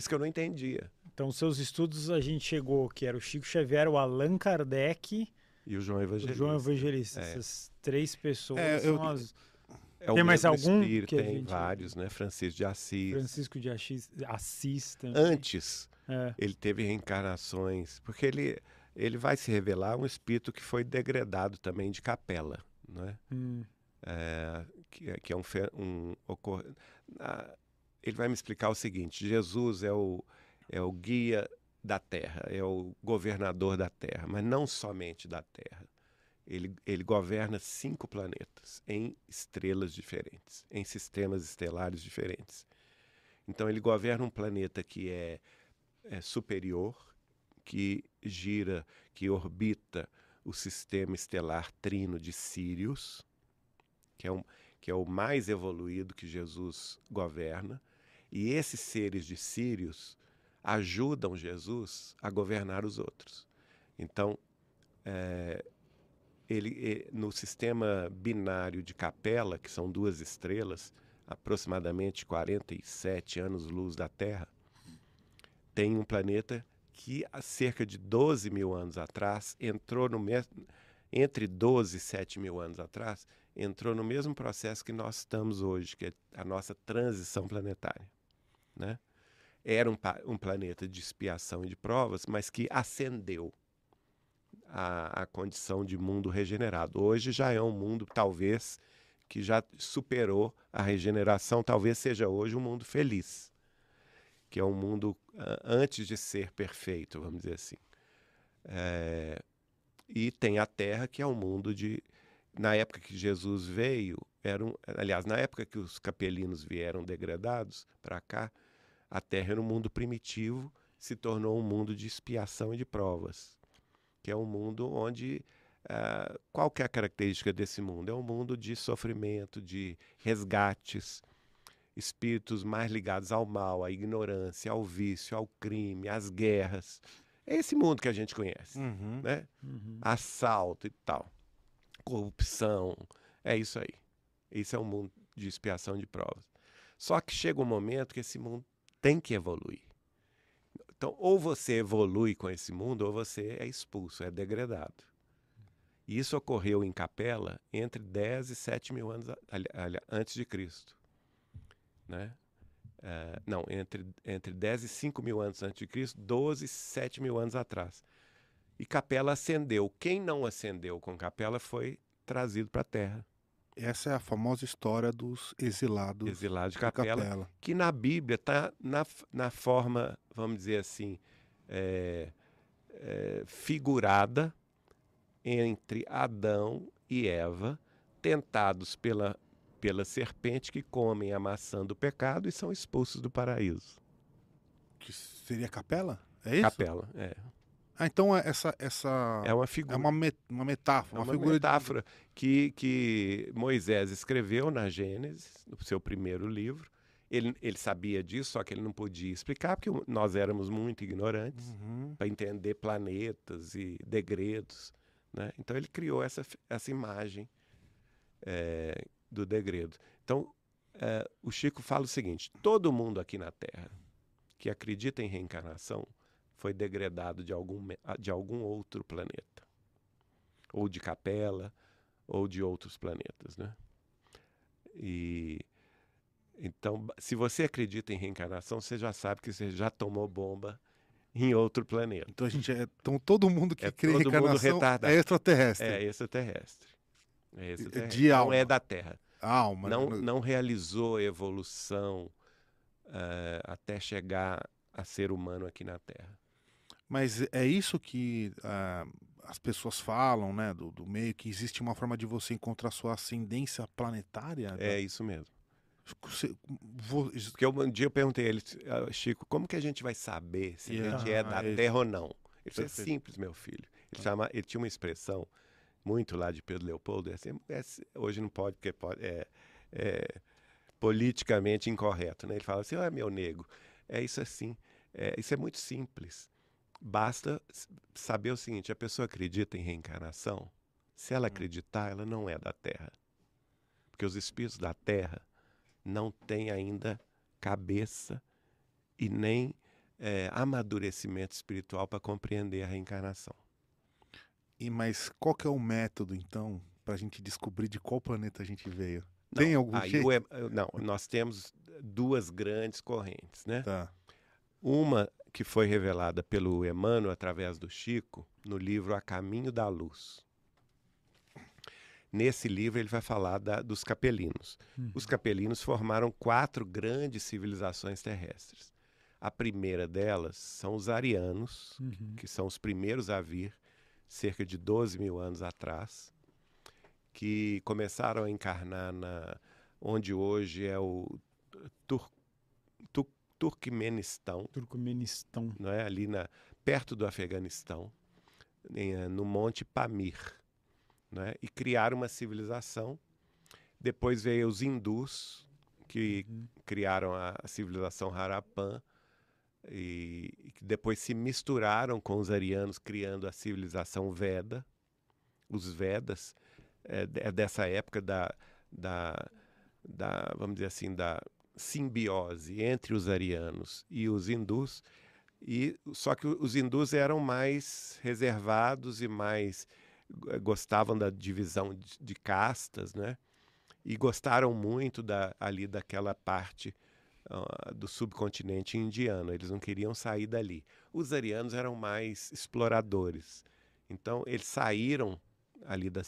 isso que eu não entendia. Então, seus estudos a gente chegou, que era o Chico Xavier, o Allan Kardec e o João Evangelista. O João Evangelista. É. Essas três pessoas é, são as... É tem mais algum? Espírito, tem gente... vários, né? Francisco de Assis. Francisco de Assis, Assis também. Antes, é. ele teve reencarnações, porque ele, ele vai se revelar um espírito que foi degradado também de capela, né? Hum. É, que, que, é um, um ocor... ele vai me explicar o seguinte: Jesus é o, é o guia da Terra, é o governador da Terra, mas não somente da Terra. Ele, ele governa cinco planetas em estrelas diferentes, em sistemas estelares diferentes. Então, ele governa um planeta que é, é superior, que gira, que orbita o sistema estelar trino de Sirius, que é, um, que é o mais evoluído que Jesus governa. E esses seres de Sirius ajudam Jesus a governar os outros. Então, é, ele, no sistema binário de Capela, que são duas estrelas, aproximadamente 47 anos-luz da Terra, tem um planeta que há cerca de 12 mil anos atrás entrou no mesmo entre 12 e 7 mil anos atrás, entrou no mesmo processo que nós estamos hoje, que é a nossa transição planetária. Né? era um, um planeta de expiação e de provas, mas que ascendeu a, a condição de mundo regenerado. Hoje já é um mundo, talvez, que já superou a regeneração, talvez seja hoje um mundo feliz, que é um mundo uh, antes de ser perfeito, vamos dizer assim. É, e tem a Terra, que é um mundo de. Na época que Jesus veio, era um, aliás, na época que os capelinos vieram degradados para cá, a Terra era um mundo primitivo, se tornou um mundo de expiação e de provas, que é um mundo onde uh, qual é a característica desse mundo? É um mundo de sofrimento, de resgates, espíritos mais ligados ao mal, à ignorância, ao vício, ao crime, às guerras. É esse mundo que a gente conhece, uhum, né? Uhum. Assalto e tal, corrupção, é isso aí. Esse é um mundo de expiação de provas. Só que chega um momento que esse mundo tem que evoluir. Então, ou você evolui com esse mundo, ou você é expulso, é degradado. E isso ocorreu em Capela entre 10 e 7 mil anos antes de Cristo. Né? Uh, não, entre, entre 10 e 5 mil anos antes de Cristo, 12 e 7 mil anos atrás. E Capela ascendeu. Quem não ascendeu com Capela foi trazido para a Terra. Essa é a famosa história dos exilados, exilados de capela, capela, que na Bíblia está na, na forma, vamos dizer assim, é, é, figurada entre Adão e Eva, tentados pela, pela serpente que comem a maçã do pecado e são expulsos do paraíso. Que seria capela? É isso? Capela, é. Ah, então é essa, essa é uma figura, é uma, met, uma metáfora, é uma, uma metáfora de... que, que Moisés escreveu na Gênesis, no seu primeiro livro. Ele, ele sabia disso, só que ele não podia explicar, porque nós éramos muito ignorantes uhum. para entender planetas e degredos. Né? Então ele criou essa, essa imagem é, do degredo. Então é, o Chico fala o seguinte: todo mundo aqui na Terra que acredita em reencarnação foi degradado de algum, de algum outro planeta. Ou de Capela, ou de outros planetas, né? E então, se você acredita em reencarnação, você já sabe que você já tomou bomba em outro planeta. Então a gente é, então todo mundo que é crê em reencarnação é extraterrestre. É extraterrestre. É extraterrestre. De alma. Não é da Terra. Alma. Não, não realizou evolução uh, até chegar a ser humano aqui na Terra. Mas é isso que uh, as pessoas falam, né, do, do, meio, que existe uma forma de você encontrar sua ascendência planetária? É da... isso mesmo. Você, vou... Porque eu, um dia eu perguntei a ele, ah, Chico, como que a gente vai saber se yeah. a gente é da ah, Terra ou não? Ele falou, é simples, meu filho. Ele, chama, ele tinha uma expressão muito lá de Pedro Leopoldo, é assim, é, hoje não pode, porque pode, é, é politicamente incorreto. Né? Ele fala assim, ah, meu nego, é isso assim, é, isso é muito simples. Basta saber o seguinte: a pessoa acredita em reencarnação. Se ela hum. acreditar, ela não é da Terra. Porque os espíritos da Terra não têm ainda cabeça e nem é, amadurecimento espiritual para compreender a reencarnação. E mas qual que é o método então para a gente descobrir de qual planeta a gente veio? Não, Tem algum jeito? não, nós temos duas grandes correntes, né? Tá. Uma que foi revelada pelo Emmanuel através do Chico no livro A Caminho da Luz. Nesse livro ele vai falar da, dos capelinos. Uhum. Os capelinos formaram quatro grandes civilizações terrestres. A primeira delas são os arianos, uhum. que são os primeiros a vir, cerca de 12 mil anos atrás, que começaram a encarnar na, onde hoje é o Tur, Tur, Turkmenistão. Turkmenistão. Não é? Ali na, perto do Afeganistão, em, eh, no Monte Pamir. Né? E criaram uma civilização. Depois veio os hindus, que uhum. criaram a, a, civilização Harappan, e, e depois se misturaram com os arianos, criando a civilização Veda, os Vedas, é, é dessa época da, da, da, vamos dizer assim, da simbiose entre os arianos e os hindus, e só que os hindus eram mais reservados e mais eh, gostavam da divisão de, de castas, né? E gostaram muito da, ali daquela parte uh, do subcontinente indiano. Eles não queriam sair dali. Os arianos eram mais exploradores. Então, eles saíram ali da